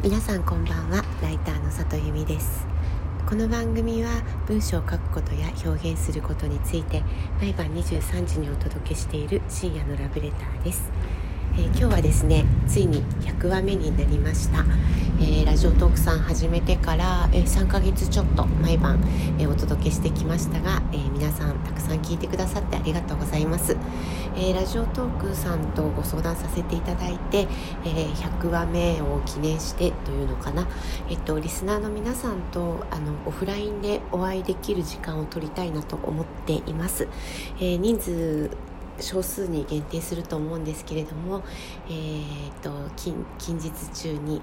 皆さんこんばんは。ライターの里由美です。この番組は文章を書くことや表現することについて毎晩23時にお届けしている深夜のラブレターです。えー、今日はですねついに100話目になりました、えー、ラジオトークさん始めてから、えー、3ヶ月ちょっと毎晩、えお届けしてきましたが、え皆さんたくさん聞いてくださってありがとうございます、えラジオトークさんとご相談させていただいて、え100話目を記念してというのかな、えっと、リスナーの皆さんとあのオフラインでお会いできる時間を取りたいなと思っています、え人数少数に限定すると思うんですけれども、えーと、近近日中に、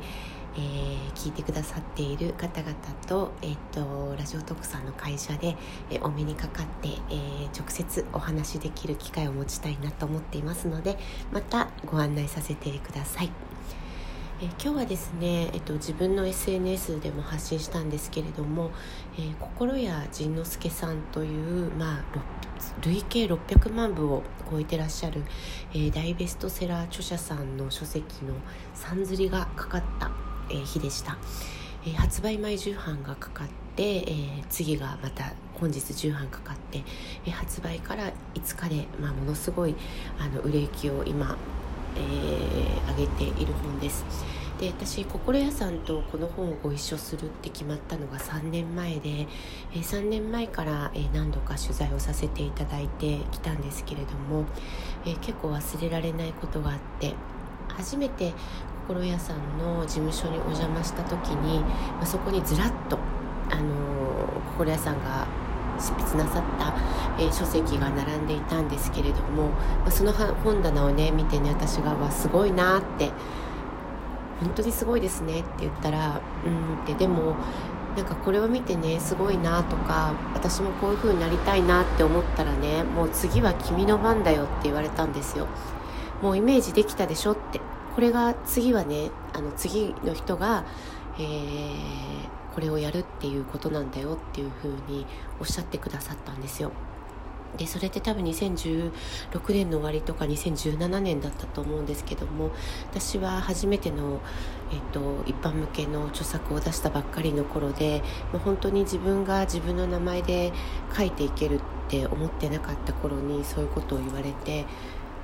えー、聞いてくださっている方々と,、えーと、ラジオトークさんの会社で、えー、お目にかかって、えー、直接お話しできる機会を持ちたいなと思っていますのでまたご案内させてください。え今日はですね、えっと、自分の SNS でも発信したんですけれども、えー、心谷仁之助さんという、まあ、累計600万部を超えてらっしゃる、えー、大ベストセラー著者さんの書籍のさんずりがかかった、えー、日でした、え発売前重版がかかって、え次がまた本日重版かかって、え発売から5日で、まあ、ものすごいあの売れ行きを今えー、上げている本です。で私心屋さんとこの本をご一緒するって決まったのが3年前で、え、3年前から、え、何度か取材をさせていただいてきたんですけれども、え、結構忘れられないことがあって初めて心屋さんの事務所にお邪魔した時に、まあ、そこにずらっと、あの心屋さんが執筆なさった、えー、書籍が並んでいたんですけれども、まあ、その本棚をね見てね私が「わすごいな」って「本当にすごいですね」って言ったら「うん」って。でもなんかこれを見てねすごいなとか私もこういう風になりたいなって思ったらねもう次は君の番だよって言われたんですよもうイメージできたでしょって。これが次はねあの次の人が、えーこれをやるっていうことなんだよっていうふうにおっしゃってくださったんですよ。でそれって多分2016年の終わりとか2017年だったと思うんですけども私は初めての、えっと、一般向けの著作を出したばっかりの頃でもう本当に自分が自分の名前で書いていけるって思ってなかった頃にそういうことを言われて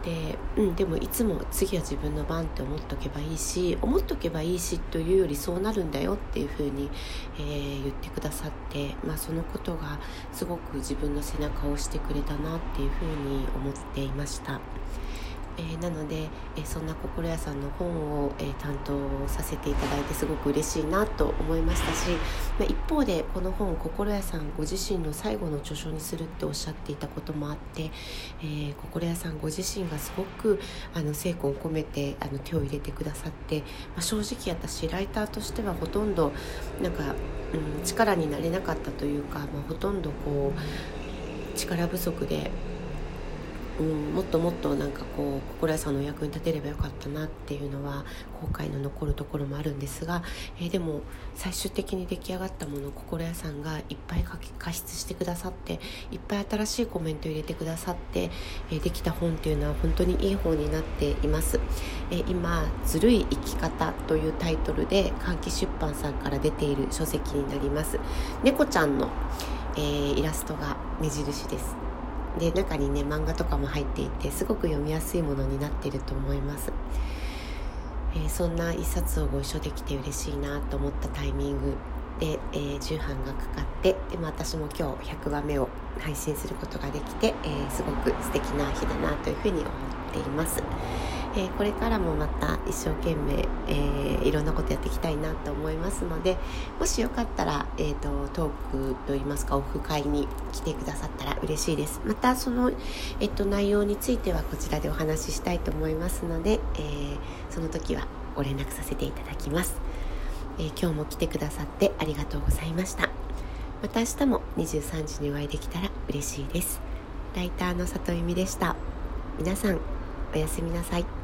で,、うん、でもいつも次は自分の番って思っとけばいいし思っとけばいいしというよりそうなるんだよっていうふうに、えー、言ってくださって、まあ、そのことがすごく自分の背中を押してくれたなっていうふうに思っていました。えー、なので、えー、そんな心屋さんの本を、えー、担当させていただいてすごく嬉しいなと思いましたし、まあ、一方でこの本を心屋さんご自身の最後の著書にするっておっしゃっていたこともあって、え心屋さんご自身がすごくあの精魂を込めてあの手を入れてくださって、まあ、正直私ライターとしてはほとんどなんか、うん、力になれなかったというか、まあ、ほとんどこう力不足でうん、もっともっとなんかこう心屋さんのお役に立てればよかったなっていうのは後悔の残るところもあるんですが、えー、でも最終的に出来上がったものを心屋さんがいっぱい加筆してくださっていっぱい新しいコメント入れてくださって、えー、できた本っていうのは本当にいい本になっています、えー、今「ずるい生き方」というタイトルで換気出版さんから出ている書籍になります。猫ちゃんの、えイラストが目印です。で中にね漫画とかも入っていてすごく読みやすいものになっていると思います、えー、そんな一冊をご一緒できて嬉しいなと思ったタイミングで、えー、重版がかかってでも私も今日100話目を配信することができて、えー、すごく素敵な日だなというふうに思っています。えー、これからもまた一生懸命、えー、いろんなことやっていきたいなと思いますのでもしよかったら、えーと、トークといいますかオフ会に来てくださったら嬉しいです。またその、えーと、内容についてはこちらでお話ししたいと思いますので、えー、その時はご連絡させていただきます、え今日も来てくださってありがとうございました。また明日も23時にお会いできたら嬉しいです。ライターの里由美でした。皆さんおやすみなさい。